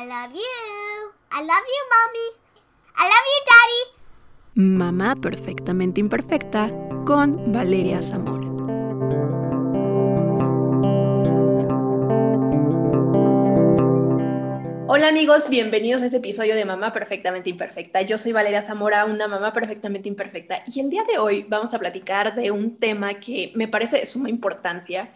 I love you. I love you, mommy. I love you, daddy. Mamá perfectamente imperfecta con Valeria Zamora. Hola amigos, bienvenidos a este episodio de Mamá Perfectamente Imperfecta. Yo soy Valeria Zamora, una mamá perfectamente imperfecta, y el día de hoy vamos a platicar de un tema que me parece de suma importancia.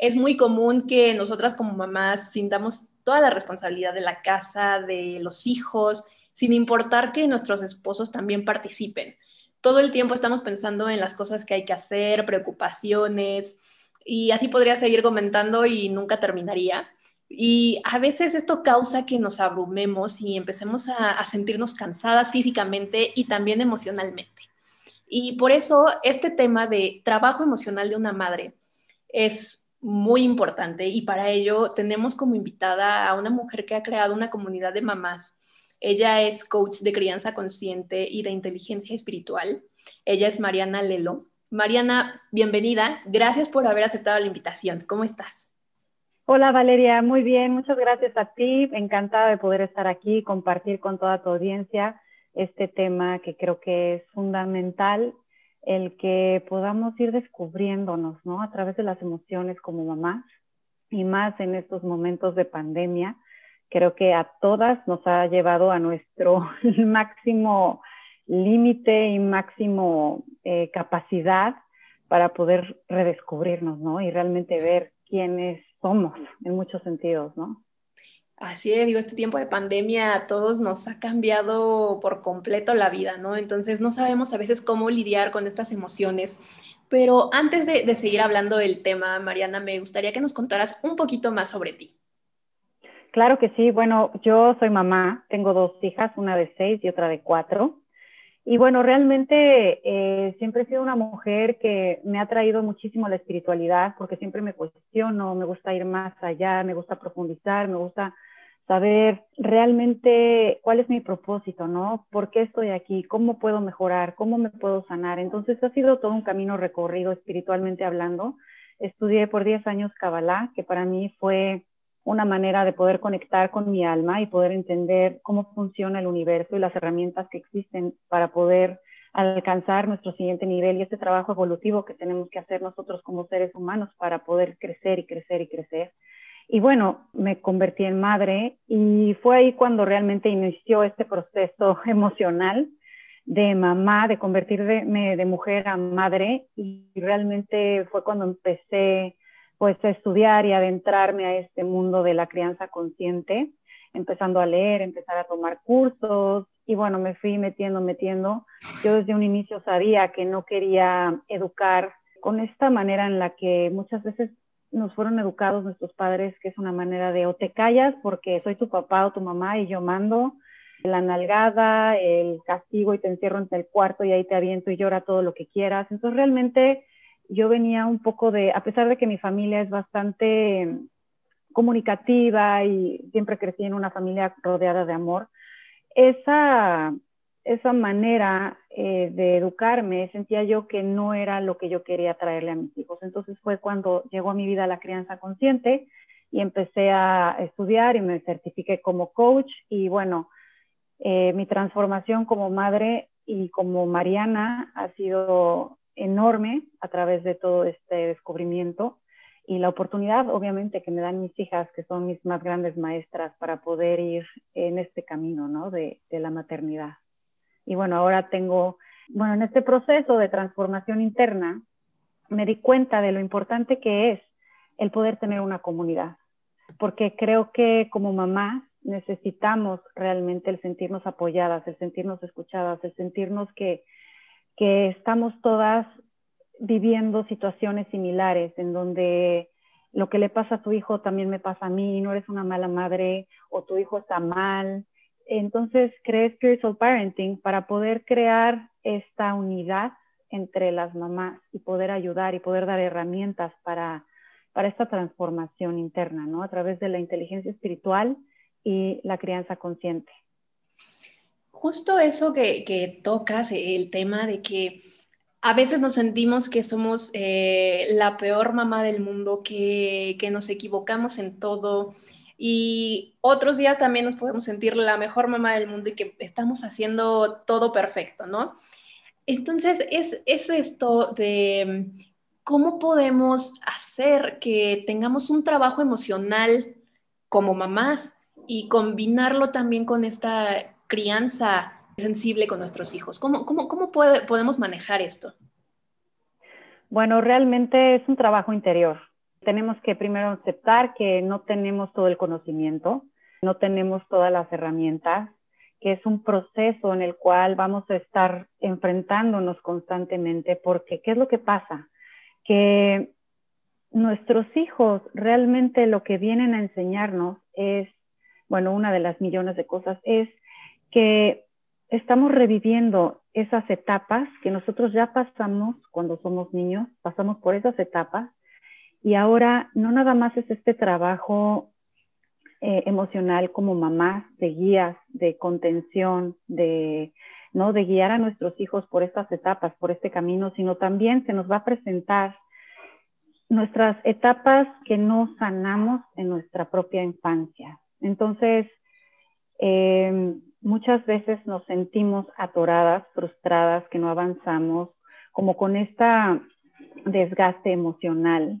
Es muy común que nosotras como mamás sintamos toda la responsabilidad de la casa, de los hijos, sin importar que nuestros esposos también participen. Todo el tiempo estamos pensando en las cosas que hay que hacer, preocupaciones, y así podría seguir comentando y nunca terminaría. Y a veces esto causa que nos abrumemos y empecemos a, sentirnos cansadas físicamente y también emocionalmente. Y por eso este tema de trabajo emocional de una madre es muy importante y para ello tenemos como invitada a una mujer que ha creado una comunidad de mamás. Ella es coach de crianza consciente y de inteligencia espiritual. Ella es Mariana Lelo. Mariana, bienvenida. Gracias por haber aceptado la invitación. ¿Cómo estás? Hola Valeria, muy bien, muchas gracias a ti. Encantada de poder estar aquí y compartir con toda tu audiencia este tema que creo que es fundamental, el que podamos ir descubriéndonos, ¿no? A través de las emociones como mamás y más en estos momentos de pandemia. Creo que a todas nos ha llevado a nuestro máximo límite y máximo eh, capacidad para poder redescubrirnos, ¿no? Y realmente ver quiénes somos en muchos sentidos, ¿no? Así es, digo, este tiempo de pandemia a todos nos ha cambiado por completo la vida, ¿no? Entonces no sabemos a veces cómo lidiar con estas emociones. Pero antes de, de seguir hablando del tema, Mariana, me gustaría que nos contaras un poquito más sobre ti. Claro que sí. Bueno, yo soy mamá, tengo dos hijas, una de seis y otra de cuatro. Y bueno, realmente eh, siempre he sido una mujer que me ha traído muchísimo la espiritualidad porque siempre me cuestiono, me gusta ir más allá, me gusta profundizar, me gusta saber realmente cuál es mi propósito, ¿no? ¿Por qué estoy aquí? ¿Cómo puedo mejorar? ¿Cómo me puedo sanar? Entonces ha sido todo un camino recorrido espiritualmente hablando. Estudié por 10 años Kabbalah, que para mí fue una manera de poder conectar con mi alma y poder entender cómo funciona el universo y las herramientas que existen para poder alcanzar nuestro siguiente nivel y este trabajo evolutivo que tenemos que hacer nosotros como seres humanos para poder crecer y crecer y crecer. Y bueno, me convertí en madre y fue ahí cuando realmente inició este proceso emocional de mamá, de convertirme de mujer a madre y realmente fue cuando empecé pues estudiar y adentrarme a este mundo de la crianza consciente, empezando a leer, empezar a tomar cursos y bueno, me fui metiendo, metiendo. Yo desde un inicio sabía que no quería educar con esta manera en la que muchas veces nos fueron educados nuestros padres, que es una manera de o te callas porque soy tu papá o tu mamá y yo mando, la nalgada, el castigo y te encierro en el cuarto y ahí te aviento y llora todo lo que quieras. Entonces realmente yo venía un poco de, a pesar de que mi familia es bastante comunicativa y siempre crecí en una familia rodeada de amor, esa, esa manera eh, de educarme sentía yo que no era lo que yo quería traerle a mis hijos. Entonces fue cuando llegó a mi vida la crianza consciente y empecé a estudiar y me certifiqué como coach y bueno, eh, mi transformación como madre y como Mariana ha sido enorme a través de todo este descubrimiento y la oportunidad, obviamente, que me dan mis hijas, que son mis más grandes maestras, para poder ir en este camino, ¿no? De, de la maternidad. Y bueno, ahora tengo, bueno, en este proceso de transformación interna, me di cuenta de lo importante que es el poder tener una comunidad, porque creo que como mamá necesitamos realmente el sentirnos apoyadas, el sentirnos escuchadas, el sentirnos que que estamos todas viviendo situaciones similares en donde lo que le pasa a tu hijo también me pasa a mí, no eres una mala madre o tu hijo está mal. Entonces creé Spiritual Parenting para poder crear esta unidad entre las mamás y poder ayudar y poder dar herramientas para, para esta transformación interna, ¿no? A través de la inteligencia espiritual y la crianza consciente justo eso que, tocas, el tema de que a veces nos sentimos que somos eh, la peor mamá del mundo, que, nos equivocamos en todo. Y otros días también nos podemos sentir la mejor mamá del mundo y que estamos haciendo todo perfecto, ¿no? Entonces, es, es esto de cómo podemos hacer que tengamos un trabajo emocional como mamás y combinarlo también con esta crianza sensible con nuestros hijos. ¿Cómo, cómo, cómo podemos manejar esto? Bueno, realmente es un trabajo interior. Tenemos que primero aceptar que no tenemos todo el conocimiento, no tenemos todas las herramientas, que es un proceso en el cual vamos a estar enfrentándonos constantemente, porque ¿qué es lo que pasa? Que nuestros hijos realmente lo que vienen a enseñarnos es, bueno, una de las millones de cosas es que estamos reviviendo esas etapas que nosotros ya pasamos cuando somos niños, pasamos por esas etapas y ahora no nada más es este trabajo eh, emocional como mamás, de guías, de contención, de, ¿no? de guiar a nuestros hijos por estas etapas, por este camino, sino también se nos va a presentar nuestras etapas que no sanamos en nuestra propia infancia. Entonces, eh, muchas veces nos sentimos atoradas, frustradas, que no avanzamos, como con esta desgaste emocional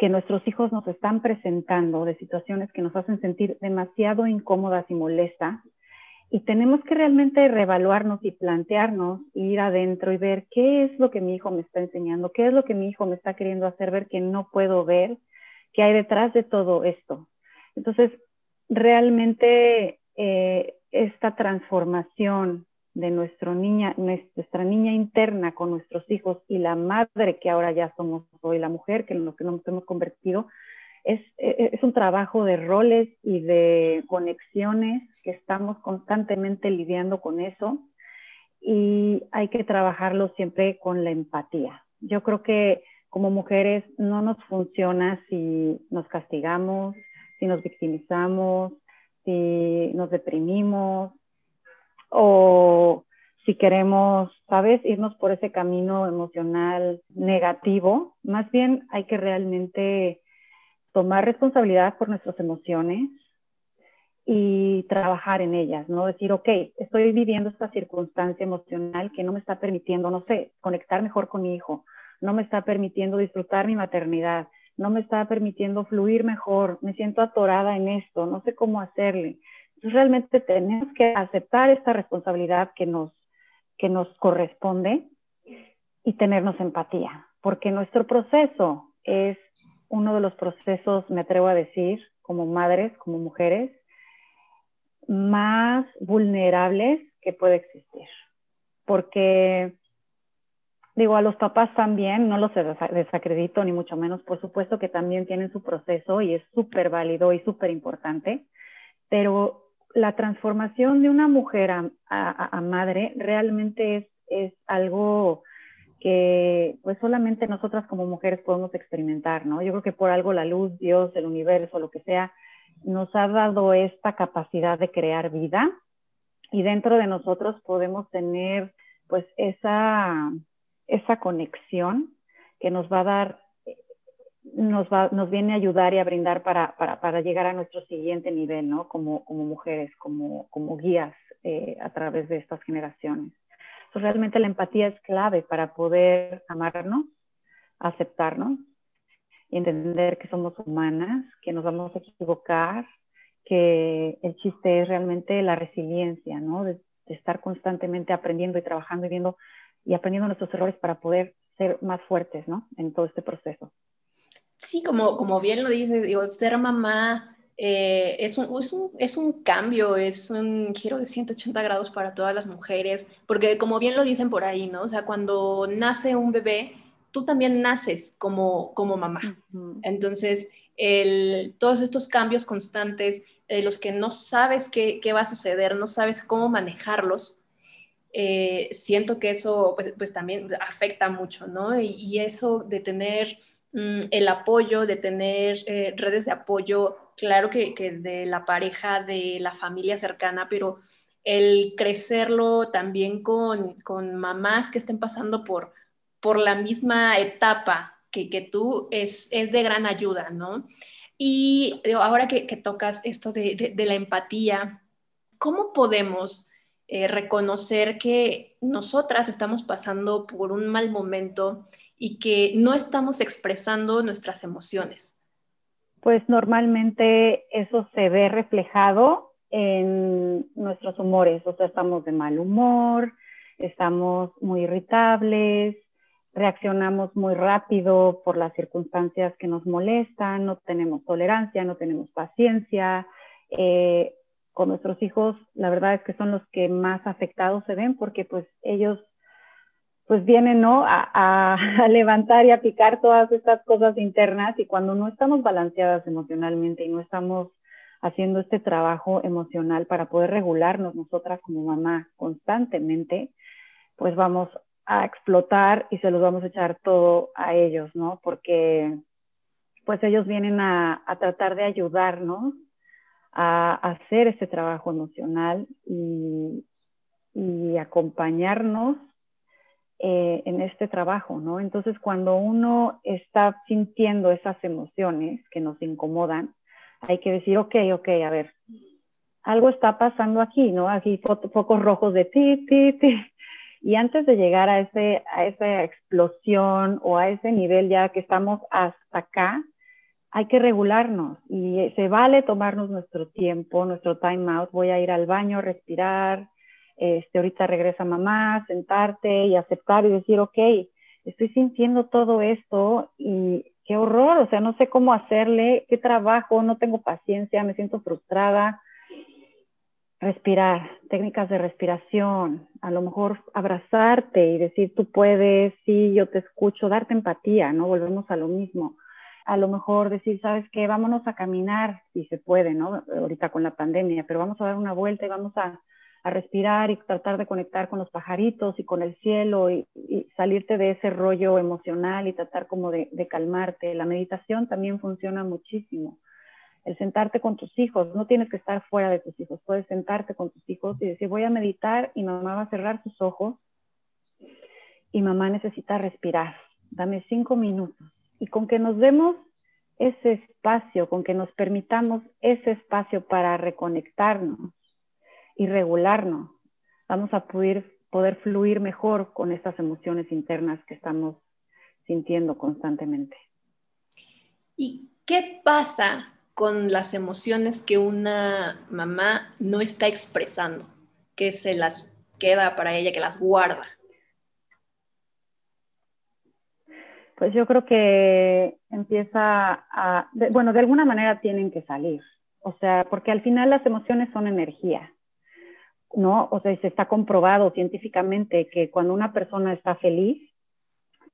que nuestros hijos nos están presentando de situaciones que nos hacen sentir demasiado incómodas y molestas. Y tenemos que realmente reevaluarnos y plantearnos, ir adentro y ver qué es lo que mi hijo me está enseñando, qué es lo que mi hijo me está queriendo hacer ver que no puedo ver, qué hay detrás de todo esto. Entonces, realmente eh, esta transformación de nuestro niña, nuestra niña interna con nuestros hijos y la madre que ahora ya somos hoy, la mujer que lo que nos hemos convertido, es, e, es un trabajo de roles y de conexiones que estamos constantemente lidiando con eso y hay que trabajarlo siempre con la empatía. Yo creo que como mujeres no nos funciona si nos castigamos, si nos victimizamos, si nos deprimimos o si queremos, ¿sabes?, irnos por ese camino emocional negativo. Más bien hay que realmente tomar responsabilidad por nuestras emociones y trabajar en ellas, ¿no? Decir, ok, estoy viviendo esta circunstancia emocional que no me está permitiendo, no sé, conectar mejor con mi hijo, no me está permitiendo disfrutar mi maternidad, no me está permitiendo fluir mejor, me siento atorada en esto, no sé cómo hacerle. Realmente tenemos que aceptar esta responsabilidad que nos, que nos corresponde y tenernos empatía, porque nuestro proceso es uno de los procesos, me atrevo a decir, como madres, como mujeres, más vulnerables que puede existir. Porque Digo, a los papás también, no los desacredito ni mucho menos, por supuesto que también tienen su proceso y es súper válido y súper importante, pero la transformación de una mujer a, madre realmente es, es, algo que pues solamente nosotras como mujeres podemos experimentar, ¿no? Yo creo que por algo la luz, Dios, el universo, lo que sea, nos ha dado esta capacidad de crear vida y dentro de nosotros podemos tener pues esa esa conexión que nos va a dar, nos, va, nos viene a ayudar y a brindar para, para, para llegar a nuestro siguiente nivel, ¿no? Como, como mujeres, como, como guías eh, a través de estas generaciones. Entonces, realmente la empatía es clave para poder amarnos, aceptarnos y entender que somos humanas, que nos vamos a equivocar, que el chiste es realmente la resiliencia, ¿no? De, de estar constantemente aprendiendo y trabajando y viendo y aprendiendo nuestros errores para poder ser más fuertes, ¿no? En todo este proceso. Sí, como, como bien lo dices, digo, ser mamá eh, es, un, es, un, es, un, cambio, es un giro de 180 grados para todas las mujeres, porque como bien lo dicen por ahí, ¿no? O sea, cuando nace un bebé, tú también naces como, como mamá. Entonces, el, todos estos cambios constantes, de los que no sabes qué, qué, va a suceder, no sabes cómo manejarlos, eh, siento que eso pues, pues, también afecta mucho, ¿no? Y, eso de tener mm, el apoyo, de tener eh, redes de apoyo, claro que, que, de la pareja, de la familia cercana, pero el crecerlo también con, con mamás que estén pasando por, por la misma etapa que, que tú es, es de gran ayuda, ¿no? Y ahora que, tocas esto de, la empatía, ¿cómo podemos eh, reconocer que nosotras estamos pasando por un mal momento y que no estamos expresando nuestras emociones? Pues normalmente eso se ve reflejado en nuestros humores, o sea, estamos de mal humor, estamos muy irritables, reaccionamos muy rápido por las circunstancias que nos molestan, no tenemos tolerancia, no tenemos paciencia. Eh, con nuestros hijos, la verdad es que son los que más afectados se ven porque pues ellos pues vienen ¿no? a, levantar y a picar todas estas cosas internas y cuando no estamos balanceadas emocionalmente y no estamos haciendo este trabajo emocional para poder regularnos nosotras como mamá constantemente, pues vamos a explotar y se los vamos a echar todo a ellos, ¿no? Porque pues ellos vienen a, tratar de ayudarnos a, hacer ese trabajo emocional y, acompañarnos eh, en este trabajo, ¿no? Entonces, cuando uno está sintiendo esas emociones que nos incomodan, hay que decir, ok, ok, a ver, algo está pasando aquí, ¿no? Aquí focos rojos de ti, ti, ti. Y antes de llegar a, ese, a esa explosión o a ese nivel ya que estamos hasta acá, hay que regularnos y se vale tomarnos nuestro tiempo, nuestro time out. Voy a ir al baño, respirar, este, ahorita regresa mamá, sentarte y aceptar y decir, ok, estoy sintiendo todo esto y qué horror, o sea, no sé cómo hacerle, qué trabajo, no tengo paciencia, me siento frustrada, respirar, técnicas de respiración, a lo mejor abrazarte y decir tú puedes, sí, yo te escucho, darte empatía, ¿no? Volvemos a lo mismo. A lo mejor decir, ¿sabes qué? Vámonos a caminar, si se puede, ¿no? Ahorita con la pandemia, pero vamos a dar una vuelta y vamos a, respirar y tratar de conectar con los pajaritos y con el cielo y, salirte de ese rollo emocional y tratar como de calmarte. La meditación también funciona muchísimo el sentarte con tus hijos, no tienes que estar fuera de tus hijos, puedes sentarte con tus hijos y decir, voy a meditar y mamá va a cerrar sus ojos y mamá necesita respirar, dame cinco minutos. Y con que nos demos ese espacio, con que nos permitamos ese espacio para reconectarnos y regularnos, vamos a poder, poder fluir mejor con estas emociones internas que estamos sintiendo constantemente. ¿Y qué pasa con las emociones que una mamá no está expresando, que se las queda para ella, que las guarda? Pues yo creo que empieza a, bueno, de alguna manera tienen que salir, o sea, porque al final las emociones son energía, ¿no? O sea, se está comprobado científicamente que cuando una persona está feliz,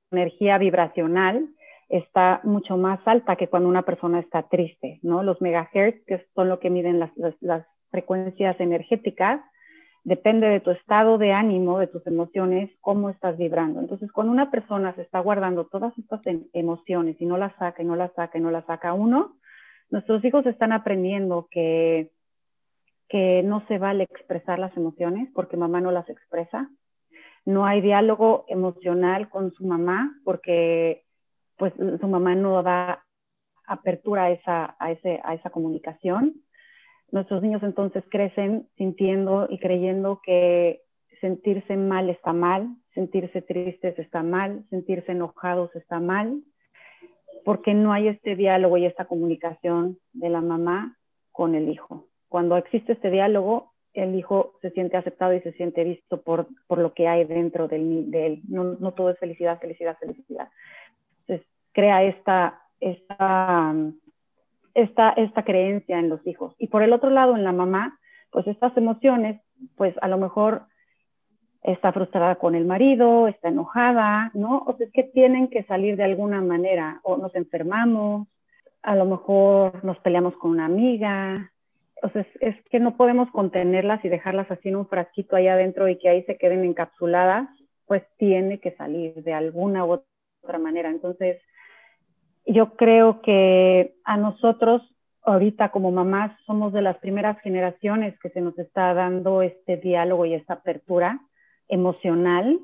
energía vibracional está mucho más alta que cuando una persona está triste, ¿no? Los megahertz, que son lo que miden las, las, frecuencias energéticas, depende de tu estado de ánimo, de tus emociones, cómo estás vibrando. Entonces, cuando una persona se está guardando todas estas em, emociones y no las saca y no las saca y no las saca uno, nuestros hijos están aprendiendo que, que no se vale expresar las emociones porque mamá no las expresa. No hay diálogo emocional con su mamá porque pues su mamá no da apertura a esa, a, ese, a esa comunicación. Nuestros niños entonces crecen sintiendo y creyendo que sentirse mal está mal, sentirse tristes está mal, sentirse enojados está mal, porque no hay este diálogo y esta comunicación de la mamá con el hijo. Cuando existe este diálogo, el hijo se siente aceptado y se siente visto por, por lo que hay dentro de él. No, no todo es felicidad, felicidad, felicidad crea esta, esta, esta, esta creencia en los hijos. Y por el otro lado, en la mamá, pues estas emociones, pues a lo mejor está frustrada con el marido, está enojada, ¿no? O sea, es que tienen que salir de alguna manera, o nos enfermamos, a lo mejor nos peleamos con una amiga, o sea, es, que no podemos contenerlas y dejarlas así en un frasquito allá adentro y que ahí se queden encapsuladas, pues tiene que salir de alguna u otra manera. Entonces, yo creo que a nosotros ahorita como mamás somos de las primeras generaciones que se nos está dando este diálogo y esta apertura emocional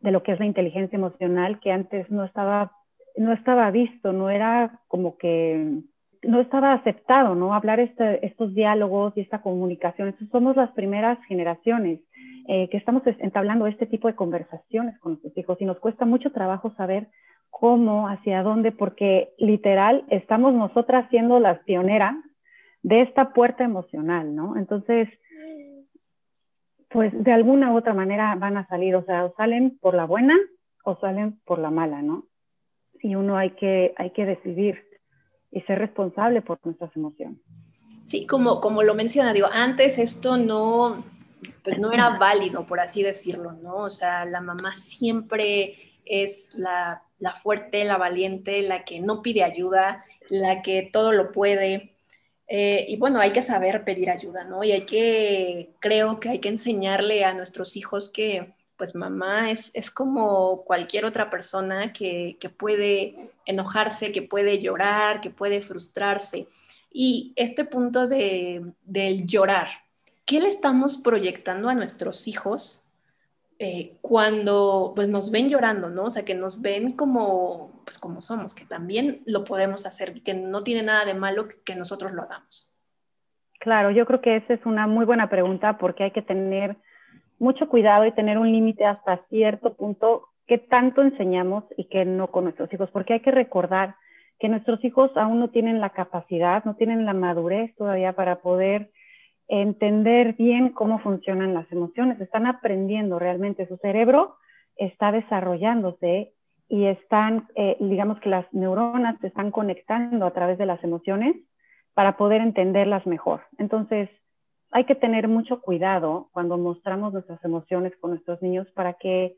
de lo que es la inteligencia emocional que antes no estaba no estaba visto, no era como que no estaba aceptado, ¿no? Hablar este, estos diálogos y esta comunicación. Entonces, somos las primeras generaciones eh, que estamos entablando este tipo de conversaciones con nuestros hijos y nos cuesta mucho trabajo saber cómo, hacia dónde, porque literal estamos nosotras siendo las pioneras de esta puerta emocional, ¿no? Entonces, pues de alguna u otra manera van a salir, o sea, o salen por la buena o salen por la mala, ¿no? Y uno hay que, hay que decidir y ser responsable por nuestras emociones. Sí, como, como lo menciona, digo, antes esto no, pues no era válido, por así decirlo, ¿no? O sea, la mamá siempre es la, la fuerte, la valiente, la que no pide ayuda, la que todo lo puede. Eh, y bueno, hay que saber pedir ayuda, ¿no? Y hay que, creo que hay que enseñarle a nuestros hijos que, pues mamá es, es como cualquier otra persona que, que, puede enojarse, que puede llorar, que puede frustrarse. Y este punto de, del llorar, ¿qué le estamos proyectando a nuestros hijos eh, cuando pues nos ven llorando, ¿no? O sea, que nos ven como, pues como somos, que también lo podemos hacer, que no tiene nada de malo que nosotros lo hagamos. Claro, yo creo que esa es una muy buena pregunta porque hay que tener mucho cuidado y tener un límite hasta cierto punto que tanto enseñamos y que no con nuestros hijos, porque hay que recordar que nuestros hijos aún no tienen la capacidad, no tienen la madurez todavía para poder entender bien cómo funcionan las emociones, están aprendiendo realmente, su cerebro está desarrollándose y están, eh, digamos que las neuronas se están conectando a través de las emociones para poder entenderlas mejor. Entonces, hay que tener mucho cuidado cuando mostramos nuestras emociones con nuestros niños para que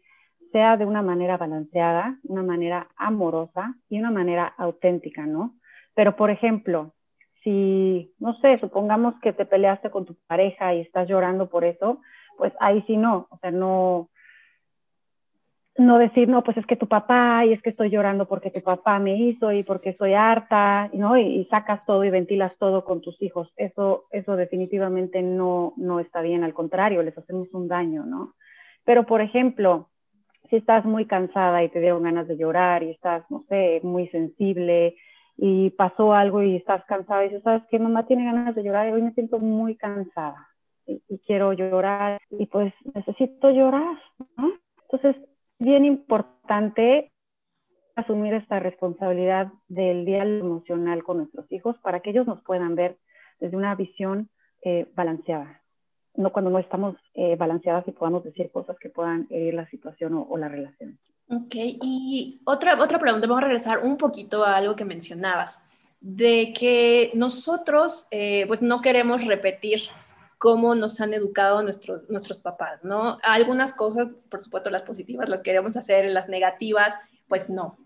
sea de una manera balanceada, una manera amorosa y una manera auténtica, ¿no? Pero, por ejemplo, si, no sé, supongamos que te peleaste con tu pareja y estás llorando por eso, pues ahí sí no, o sea, no, no decir, no, pues es que tu papá y es que estoy llorando porque tu papá me hizo y porque estoy harta, ¿no? Y, sacas todo y ventilas todo con tus hijos. Eso, eso definitivamente no, no está bien, al contrario, les hacemos un daño, ¿no? Pero, por ejemplo, si estás muy cansada y te dieron ganas de llorar y estás, no sé, muy sensible y pasó algo y estás cansada y dices, ¿sabes qué? Mamá tiene ganas de llorar y hoy me siento muy cansada y, y quiero llorar y pues necesito llorar, ¿no? Entonces, bien importante asumir esta responsabilidad del diálogo emocional con nuestros hijos para que ellos nos puedan ver desde una visión eh, balanceada, no cuando no estamos eh, balanceadas y podamos decir cosas que puedan herir la situación o, la relación. Ok, y otra, otra pregunta, vamos a regresar un poquito a algo que mencionabas, de que nosotros eh, pues no queremos repetir cómo nos han educado nuestros, nuestros papás, ¿no? Algunas cosas, por supuesto, las positivas las queremos hacer, las negativas, pues no.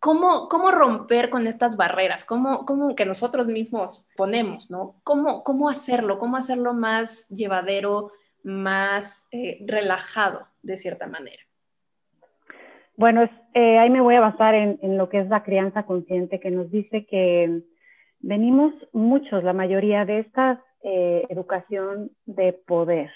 ¿Cómo, cómo romper con estas barreras? ¿Cómo, ¿Cómo, que nosotros mismos ponemos, ¿no? ¿Cómo, cómo hacerlo? ¿Cómo hacerlo más llevadero, más eh, relajado, de cierta manera? Bueno, eh, ahí me voy a basar en, lo que es la crianza consciente, que nos dice que venimos muchos, la mayoría de estas eh, educación de poder,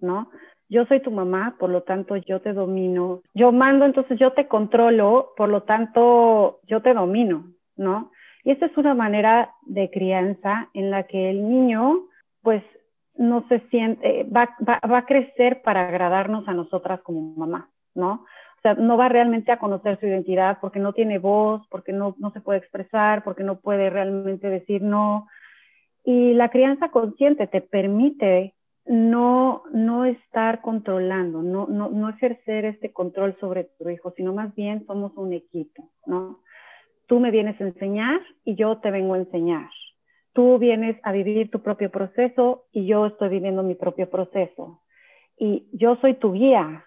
¿no? Yo soy tu mamá, por lo tanto yo te domino. Yo mando, entonces yo te controlo, por lo tanto yo te domino, ¿no? Y esta es una manera de crianza en la que el niño, pues, no se siente, va, va, va a crecer para agradarnos a nosotras como mamá, ¿no? O sea, no va realmente a conocer su identidad porque no tiene voz, porque no, no se puede expresar, porque no puede realmente decir no, y la crianza consciente te permite no, no estar controlando, no, no, no ejercer este control sobre tu hijo, sino más bien somos un equipo, ¿no? Tú me vienes a enseñar y yo te vengo a enseñar. Tú vienes a vivir tu propio proceso y yo estoy viviendo mi propio proceso. Y yo soy tu guía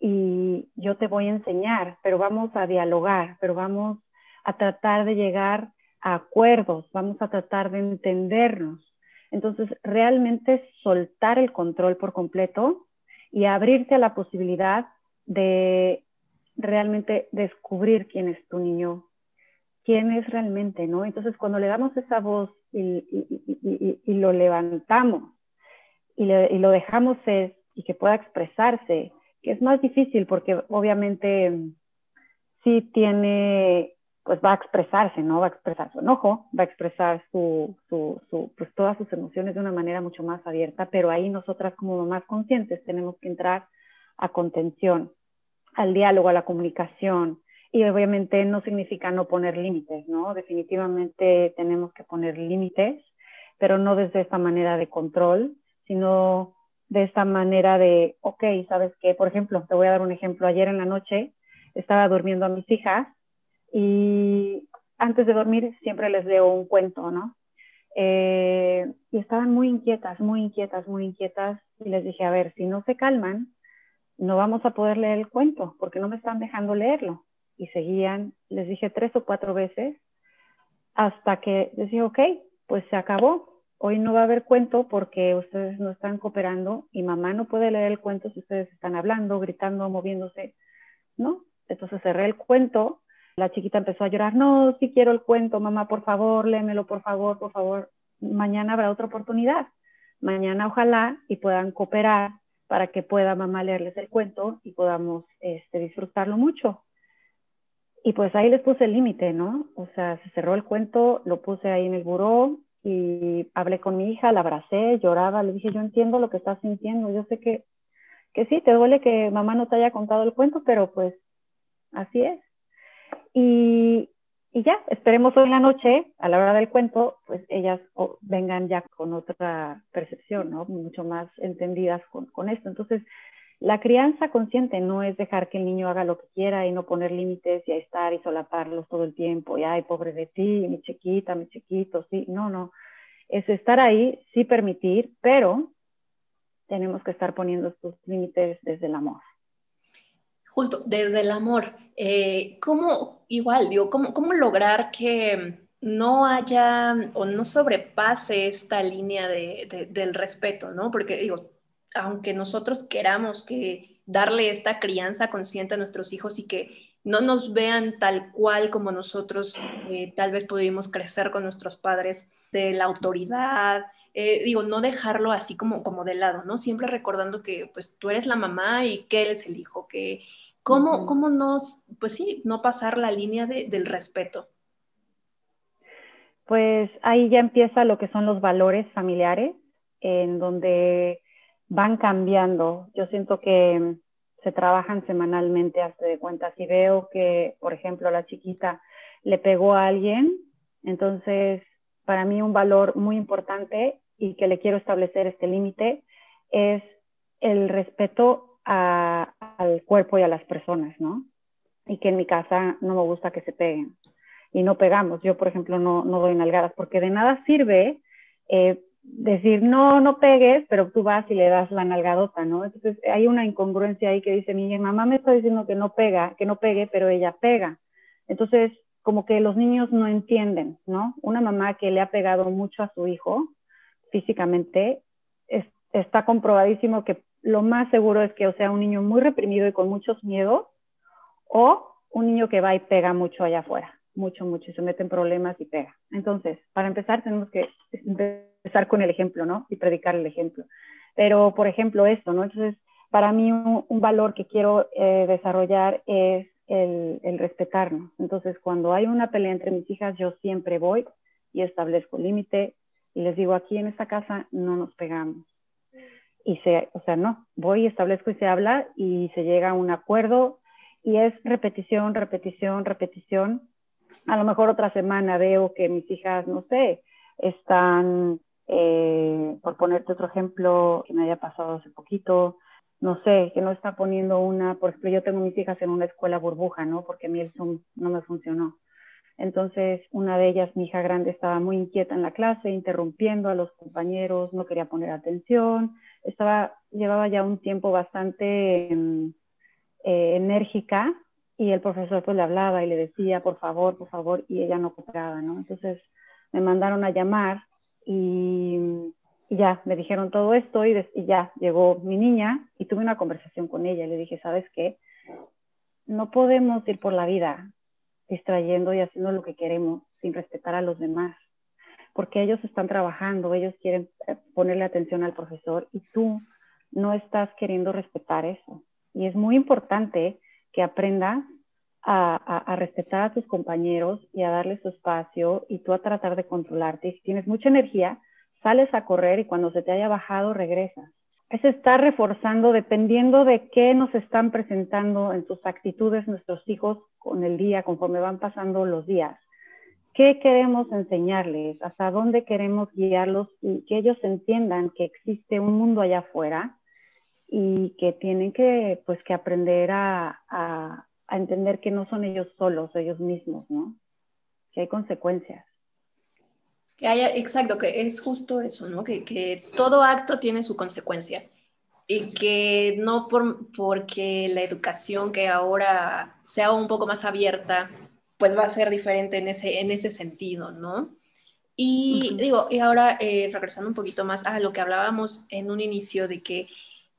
y yo te voy a enseñar, pero vamos a dialogar, pero vamos a tratar de llegar acuerdos, vamos a tratar de entendernos. Entonces, realmente soltar el control por completo y abrirte a la posibilidad de realmente descubrir quién es tu niño, quién es realmente, ¿no? Entonces, cuando le damos esa voz y, lo levantamos y, lo dejamos ser y que pueda expresarse, que es más difícil porque obviamente sí tiene pues va a expresarse, ¿no? Va a expresar su enojo, va a expresar su, su, su, pues todas sus emociones de una manera mucho más abierta, pero ahí nosotras como mamás conscientes tenemos que entrar a contención, al diálogo, a la comunicación, y obviamente no significa no poner límites, ¿no? Definitivamente tenemos que poner límites, pero no desde esta manera de control, sino de esta manera de, ok, ¿sabes qué? Por ejemplo, te voy a dar un ejemplo. Ayer en la noche estaba durmiendo a mis hijas y antes de dormir siempre les leo un cuento, ¿no? Eh, y estaban muy inquietas, muy inquietas, muy inquietas. Y les dije, a ver, si no se calman, no vamos a poder leer el cuento porque no me están dejando leerlo. Y seguían, les dije tres o cuatro veces, hasta que les dije, ok, pues se acabó. Hoy no va a haber cuento porque ustedes no están cooperando y mamá no puede leer el cuento si ustedes están hablando, gritando, moviéndose, ¿no? Entonces cerré el cuento la chiquita empezó a llorar, no, sí quiero el cuento, mamá, por favor, léemelo, por favor, por favor. Mañana habrá otra oportunidad. Mañana ojalá y puedan cooperar para que pueda mamá leerles el cuento y podamos este, disfrutarlo mucho. Y pues ahí les puse el límite, ¿no? O sea, se cerró el cuento, lo puse ahí en el buró y hablé con mi hija, la abracé, lloraba, le dije, yo entiendo lo que estás sintiendo, yo sé que, que sí, te duele que mamá no te haya contado el cuento, pero pues así es. Y, y ya, esperemos hoy en la noche, a la hora del cuento, pues ellas vengan ya con otra percepción, ¿no? Mucho más entendidas con, con, esto. Entonces, la crianza consciente no es dejar que el niño haga lo que quiera y no poner límites y a estar y solaparlos todo el tiempo, y ay, pobre de ti, mi chiquita, mi chiquito, sí, no, no. Es estar ahí, sí permitir, pero tenemos que estar poniendo estos límites desde el amor justo desde el amor, eh, ¿cómo, igual, digo, cómo, cómo lograr que no haya o no sobrepase esta línea de, del respeto, ¿no? Porque digo, aunque nosotros queramos que darle esta crianza consciente a nuestros hijos y que no nos vean tal cual como nosotros eh, tal vez pudimos crecer con nuestros padres, de la autoridad, eh, digo, no dejarlo así como, como de lado, ¿no? Siempre recordando que pues tú eres la mamá y que él es el hijo, que cómo, cómo nos, pues sí, no pasar la línea de, del respeto. Pues ahí ya empieza lo que son los valores familiares, en donde van cambiando. Yo siento que se trabajan semanalmente hasta de cuenta. Si veo que, por ejemplo, la chiquita le pegó a alguien, entonces para mí un valor muy importante y que le quiero establecer este límite es el respeto al cuerpo y a las personas, ¿no? Y que en mi casa no me gusta que se peguen y no pegamos. Yo, por ejemplo, no, no doy nalgadas porque de nada sirve eh, decir, no, no pegues, pero tú vas y le das la nalgadota, ¿no? Entonces hay una incongruencia ahí que dice, mi mamá me está diciendo que no pega, que no pegue, pero ella pega. Entonces, como que los niños no entienden, ¿no? Una mamá que le ha pegado mucho a su hijo físicamente, está comprobadísimo que lo más seguro es que o sea un niño muy reprimido y con muchos miedos, o un niño que va y pega mucho allá afuera, mucho, mucho, y se mete en problemas y pega. Entonces, para empezar, tenemos que empezar con el ejemplo, ¿no? Y predicar el ejemplo. Pero, por ejemplo, esto, ¿no? Entonces, para mí un, valor que quiero eh, desarrollar es el, respetarnos. Entonces, cuando hay una pelea entre mis hijas, yo siempre voy y establezco límite y les digo, aquí en esta casa no nos pegamos. Y se, o sea, no, voy establezco y se habla y se llega a un acuerdo y es repetición, repetición, repetición. A lo mejor otra semana veo que mis hijas, no sé, están, eh, por ponerte otro ejemplo que me haya pasado hace poquito, no sé, que no está poniendo una, por ejemplo, yo tengo mis hijas en una escuela burbuja, ¿no? Porque a mí el Zoom no me funcionó. Entonces, una de ellas, mi hija grande, estaba muy inquieta en la clase, interrumpiendo a los compañeros, no quería poner atención, estaba, llevaba ya un tiempo bastante em, eh, enérgica y el profesor pues le hablaba y le decía, por favor, por favor, y ella no cooperaba, ¿no? Entonces, me mandaron a llamar y y ya, me dijeron todo esto y, ya llegó mi niña y tuve una conversación con ella. Le dije, ¿sabes qué? No podemos ir por la vida distrayendo y haciendo lo que queremos sin respetar a los demás, porque ellos están trabajando, ellos quieren eh, ponerle atención al profesor y tú no estás queriendo respetar eso. Y es muy importante que aprendas a, respetar a tus compañeros y a darles su espacio y tú a tratar de controlarte. Y si tienes mucha energía, sales a correr y cuando se te haya bajado, regresas. Es estar reforzando dependiendo de qué nos están presentando en sus actitudes nuestros hijos con el día, conforme van pasando los días. ¿Qué queremos enseñarles? ¿Hasta dónde queremos guiarlos? Y que ellos entiendan que existe un mundo allá afuera y que tienen que, pues, que aprender a, a, a entender que no son ellos solos, ellos mismos, ¿no? Que hay consecuencias. Que haya, exacto, que es justo eso, ¿no? Que, que todo acto tiene su consecuencia y que no por, porque la educación que ahora sea un poco más abierta, pues va a ser diferente en ese, en ese sentido, ¿no? Y digo, y ahora eh, regresando un poquito más a lo que hablábamos en un inicio de que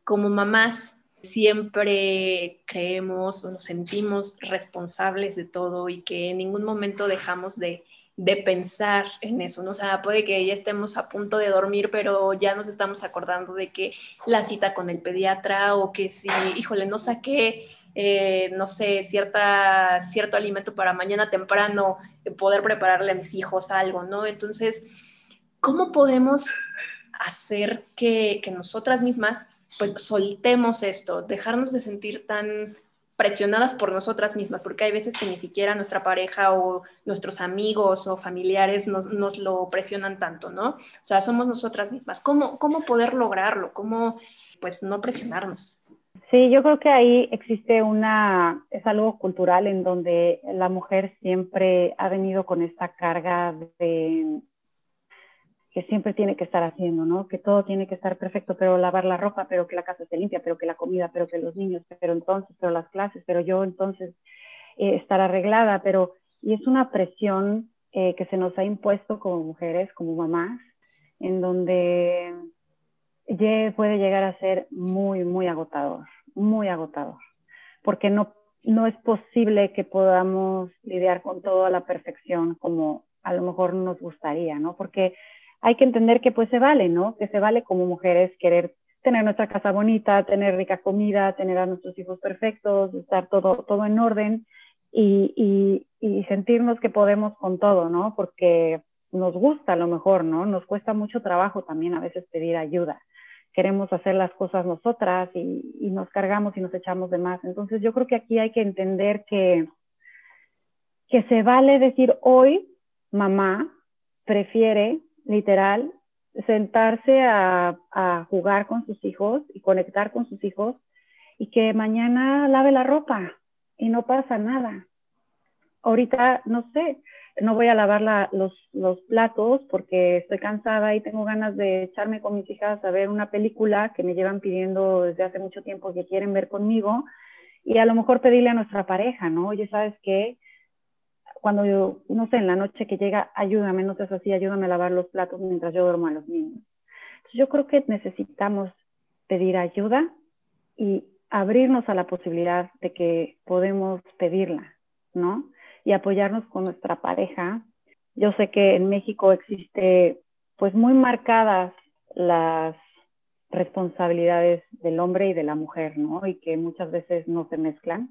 como mamás siempre creemos o nos sentimos responsables de todo y que en ningún momento dejamos de, de pensar en eso, ¿no? O sea, puede que ya estemos a punto de dormir, pero ya nos estamos acordando de que la cita con el pediatra o que si, híjole, no saqué, eh, no sé, cierta, cierto alimento para mañana temprano, poder prepararle a mis hijos algo, ¿no? Entonces, ¿cómo podemos hacer que, que nosotras mismas pues soltemos esto, dejarnos de sentir tan presionadas por nosotras mismas, porque hay veces que ni siquiera nuestra pareja o nuestros amigos o familiares nos, nos lo presionan tanto, ¿no? O sea, somos nosotras mismas. ¿Cómo, cómo poder lograrlo? ¿Cómo, pues, no presionarnos? Sí, yo creo que ahí existe una, es algo cultural en donde la mujer siempre ha venido con esta carga de que siempre tiene que estar haciendo, ¿no? Que todo tiene que estar perfecto, pero lavar la ropa, pero que la casa esté limpia, pero que la comida, pero que los niños, pero entonces, pero las clases, pero yo entonces eh, estar arreglada, pero y es una presión eh, que se nos ha impuesto como mujeres, como mamás, en donde puede llegar a ser muy, muy agotador, muy agotador, porque no, no es posible que podamos lidiar con todo a la perfección como a lo mejor nos gustaría, ¿no? Porque hay que entender que pues se vale, ¿no? Que se vale como mujeres querer tener nuestra casa bonita, tener rica comida, tener a nuestros hijos perfectos, estar todo, todo en orden y, y, sentirnos que podemos con todo, ¿no? Porque nos gusta a lo mejor, ¿no? Nos cuesta mucho trabajo también a veces pedir ayuda. Queremos hacer las cosas nosotras y, y nos cargamos y nos echamos de más. Entonces yo creo que aquí hay que entender que, que se vale decir hoy, mamá prefiere literal, sentarse a, jugar con sus hijos y conectar con sus hijos y que mañana lave la ropa y no pasa nada. Ahorita, no sé, no voy a lavar los, los, platos porque estoy cansada y tengo ganas de echarme con mis hijas a ver una película que me llevan pidiendo desde hace mucho tiempo que quieren ver conmigo y a lo mejor pedirle a nuestra pareja, ¿no? Oye, ¿sabes qué? Cuando yo, no sé, en la noche que llega, ayúdame, no seas así, ayúdame a lavar los platos mientras yo duermo a los niños. Entonces, yo creo que necesitamos pedir ayuda y abrirnos a la posibilidad de que podemos pedirla, ¿no? Y apoyarnos con nuestra pareja. Yo sé que en México existe, pues, muy marcadas las responsabilidades del hombre y de la mujer, ¿no? Y que muchas veces no se mezclan,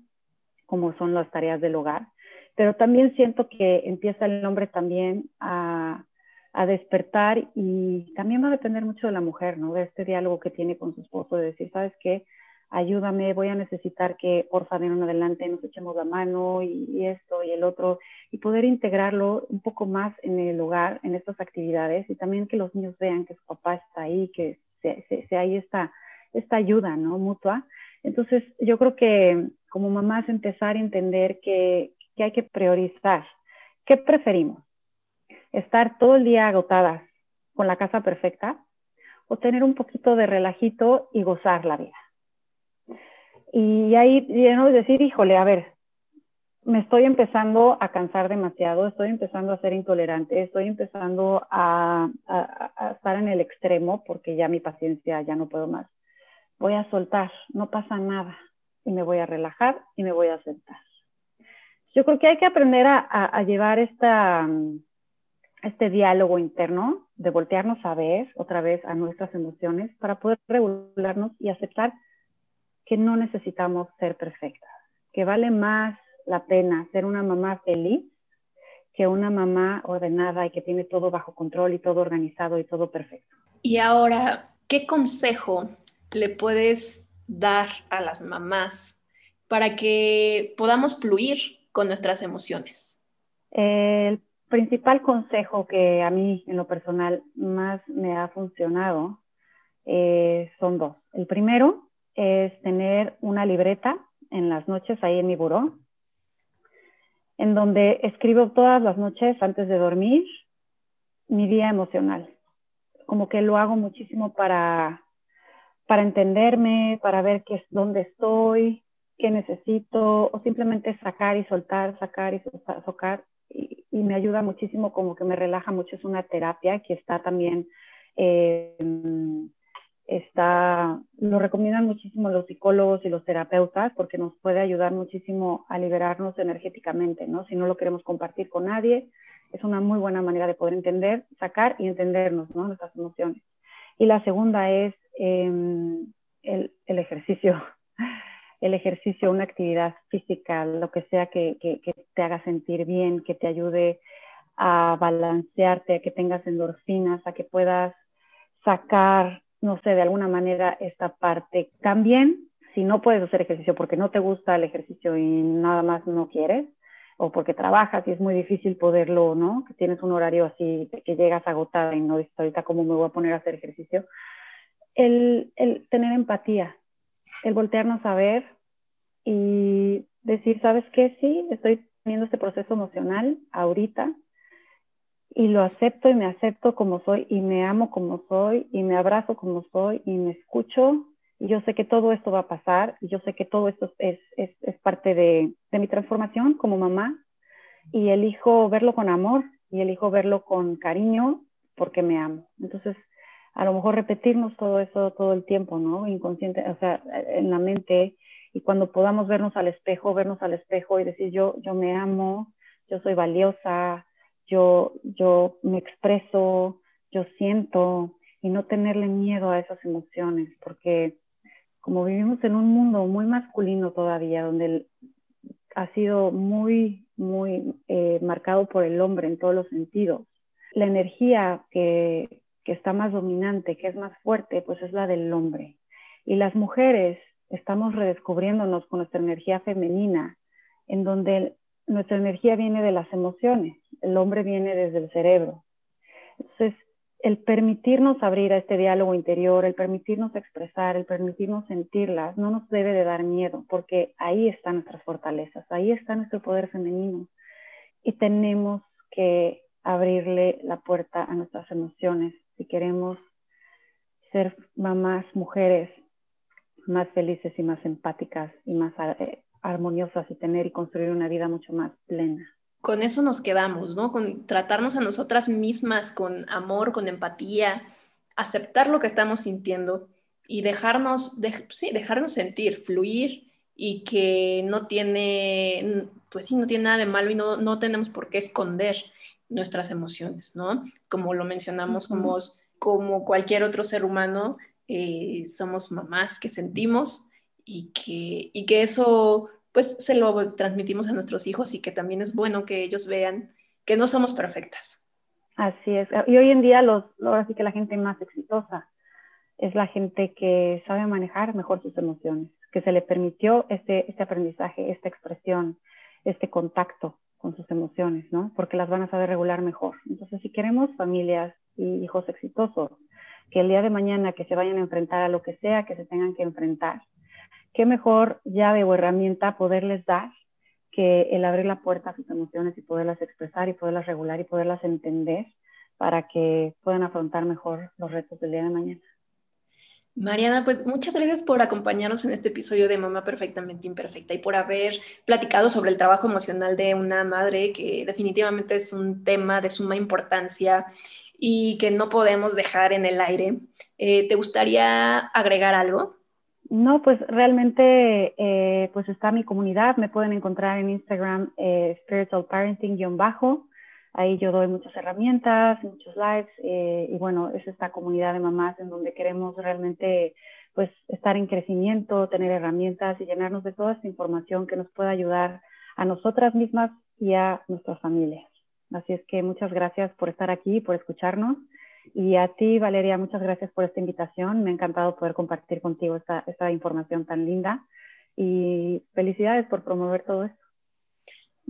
como son las tareas del hogar pero también siento que empieza el hombre también a, a, despertar y también va a depender mucho de la mujer, ¿no? De este diálogo que tiene con su esposo, de decir, ¿sabes qué? Ayúdame, voy a necesitar que por favor en adelante nos echemos la mano y, esto y el otro y poder integrarlo un poco más en el hogar, en estas actividades y también que los niños vean que su papá está ahí, que se, se, hay esta, esta ayuda, ¿no? Mutua. Entonces, yo creo que como mamás empezar a entender que, que hay que priorizar. ¿Qué preferimos? ¿Estar todo el día agotadas con la casa perfecta o tener un poquito de relajito y gozar la vida? Y ahí lleno de decir, híjole, a ver, me estoy empezando a cansar demasiado, estoy empezando a ser intolerante, estoy empezando a, a, estar en el extremo porque ya mi paciencia ya no puedo más. Voy a soltar, no pasa nada y me voy a relajar y me voy a sentar. Yo creo que hay que aprender a, llevar esta, este diálogo interno, de voltearnos a ver otra vez a nuestras emociones para poder regularnos y aceptar que no necesitamos ser perfectas, que vale más la pena ser una mamá feliz que una mamá ordenada y que tiene todo bajo control y todo organizado y todo perfecto. Y ahora, ¿qué consejo le puedes dar a las mamás para que podamos fluir con nuestras emociones? El principal consejo que a mí en lo personal más me ha funcionado eh, son dos. El primero es tener una libreta en las noches ahí en mi buró, en donde escribo todas las noches antes de dormir mi día emocional. Como que lo hago muchísimo para, para entenderme, para ver qué es, dónde estoy, qué necesito, o simplemente sacar y soltar, sacar y soltar. Y, me ayuda muchísimo, como que me relaja mucho. Es una terapia que está también eh, está, lo recomiendan muchísimo los psicólogos y los terapeutas porque nos puede ayudar muchísimo a liberarnos energéticamente, ¿no? Si no lo queremos compartir con nadie, es una muy buena manera de poder entender, sacar y entendernos, ¿no? Nuestras emociones. Y la segunda es em, el, el, ejercicio, el ejercicio, una actividad física, lo que sea que, que, te haga sentir bien, que te ayude a balancearte, a que tengas endorfinas, a que puedas sacar no sé, de alguna manera esta parte. También, si no puedes hacer ejercicio porque no te gusta el ejercicio y nada más no quieres, o porque trabajas y es muy difícil poderlo, ¿no? Que tienes un horario así, que llegas agotada y no dices ahorita cómo me voy a poner a hacer ejercicio. El, el tener empatía, el voltearnos a ver y decir, ¿sabes qué? Sí, estoy teniendo este proceso emocional ahorita, y lo acepto y me acepto como soy y me amo como soy y me abrazo como soy y me escucho y yo sé que todo esto va a pasar y yo sé que todo esto es, es, es parte de, de, mi transformación como mamá y elijo verlo con amor y elijo verlo con cariño porque me amo. Entonces, a lo mejor repetirnos todo eso todo el tiempo, ¿no? Inconsciente, o sea, en la mente y cuando podamos vernos al espejo, vernos al espejo y decir yo, yo me amo, yo soy valiosa, yo, yo me expreso, yo siento y no tenerle miedo a esas emociones, porque como vivimos en un mundo muy masculino todavía, donde ha sido muy, muy eh, marcado por el hombre en todos los sentidos, la energía que, que está más dominante, que es más fuerte, pues es la del hombre. Y las mujeres estamos redescubriéndonos con nuestra energía femenina, en donde nuestra energía viene de las emociones, el hombre viene desde el cerebro. Entonces, el permitirnos abrir a este diálogo interior, el permitirnos expresar, el permitirnos sentirlas, no nos debe de dar miedo, porque ahí están nuestras fortalezas, ahí está nuestro poder femenino. Y tenemos que abrirle la puerta a nuestras emociones si queremos ser mamás, mujeres más felices y más empáticas y más eh, armoniosas y tener y construir una vida mucho más plena. Con eso nos quedamos, ¿no? Con tratarnos a nosotras mismas con amor, con empatía, aceptar lo que estamos sintiendo y dejarnos, sí, dejarnos sentir, fluir y que no tiene, pues sí, no tiene nada de malo y no, no tenemos por qué esconder nuestras emociones, ¿no? Como lo mencionamos, somos como cualquier otro ser humano, eh, somos mamás que sentimos y que, y que eso pues se lo transmitimos a nuestros hijos y que también es bueno que ellos vean que no somos perfectas. Así es. Y hoy en día, los, ahora sí que la gente más exitosa es la gente que sabe manejar mejor sus emociones, que se le permitió este, este aprendizaje, esta expresión, este contacto con sus emociones, ¿no? Porque las van a saber regular mejor. Entonces, si queremos familias y hijos exitosos, que el día de mañana que se vayan a enfrentar a lo que sea que se tengan que enfrentar, qué mejor llave o herramienta poderles dar que el abrir la puerta a sus emociones y poderlas expresar y poderlas regular y poderlas entender para que puedan afrontar mejor los retos del día de mañana. Mariana, pues muchas gracias por acompañarnos en este episodio de Mamá Perfectamente Imperfecta y por haber platicado sobre el trabajo emocional de una madre, que definitivamente es un tema de suma importancia y que no podemos dejar en el aire. Eh, ¿Te gustaría agregar algo? No, pues realmente eh, pues está mi comunidad, me pueden encontrar en Instagram eh, Spiritual Parenting-bajo, ahí yo doy muchas herramientas, muchos lives eh, y bueno, es esta comunidad de mamás en donde queremos realmente pues estar en crecimiento, tener herramientas y llenarnos de toda esta información que nos pueda ayudar a nosotras mismas y a nuestras familias. Así es que muchas gracias por estar aquí, por escucharnos. Y a ti, Valeria, muchas gracias por esta invitación. Me ha encantado poder compartir contigo esta, esta información tan linda. Y felicidades por promover todo esto.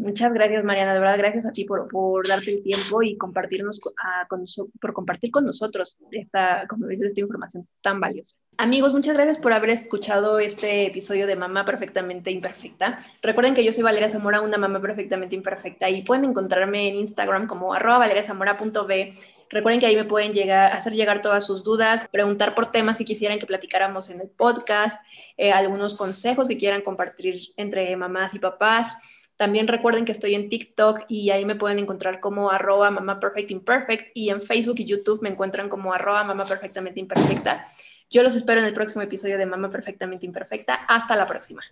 Muchas gracias, Mariana. De verdad, gracias a ti por, darte el tiempo y compartirnos a, con, por compartir con nosotros esta, como dices, esta información tan valiosa. Amigos, muchas gracias por haber escuchado este episodio de Mamá Perfectamente Imperfecta. Recuerden que yo soy Valeria Zamora, una mamá perfectamente imperfecta, y pueden encontrarme en Instagram como valeriazamora.b. Recuerden que ahí me pueden llegar, hacer llegar todas sus dudas, preguntar por temas que quisieran que platicáramos en el podcast, eh, algunos consejos que quieran compartir entre mamás y papás. También recuerden que estoy en TikTok y ahí me pueden encontrar como arroba mamá perfect imperfect y en Facebook y YouTube me encuentran como arroba mamá perfectamente imperfecta. Yo los espero en el próximo episodio de Mamá Perfectamente Imperfecta. Hasta la próxima.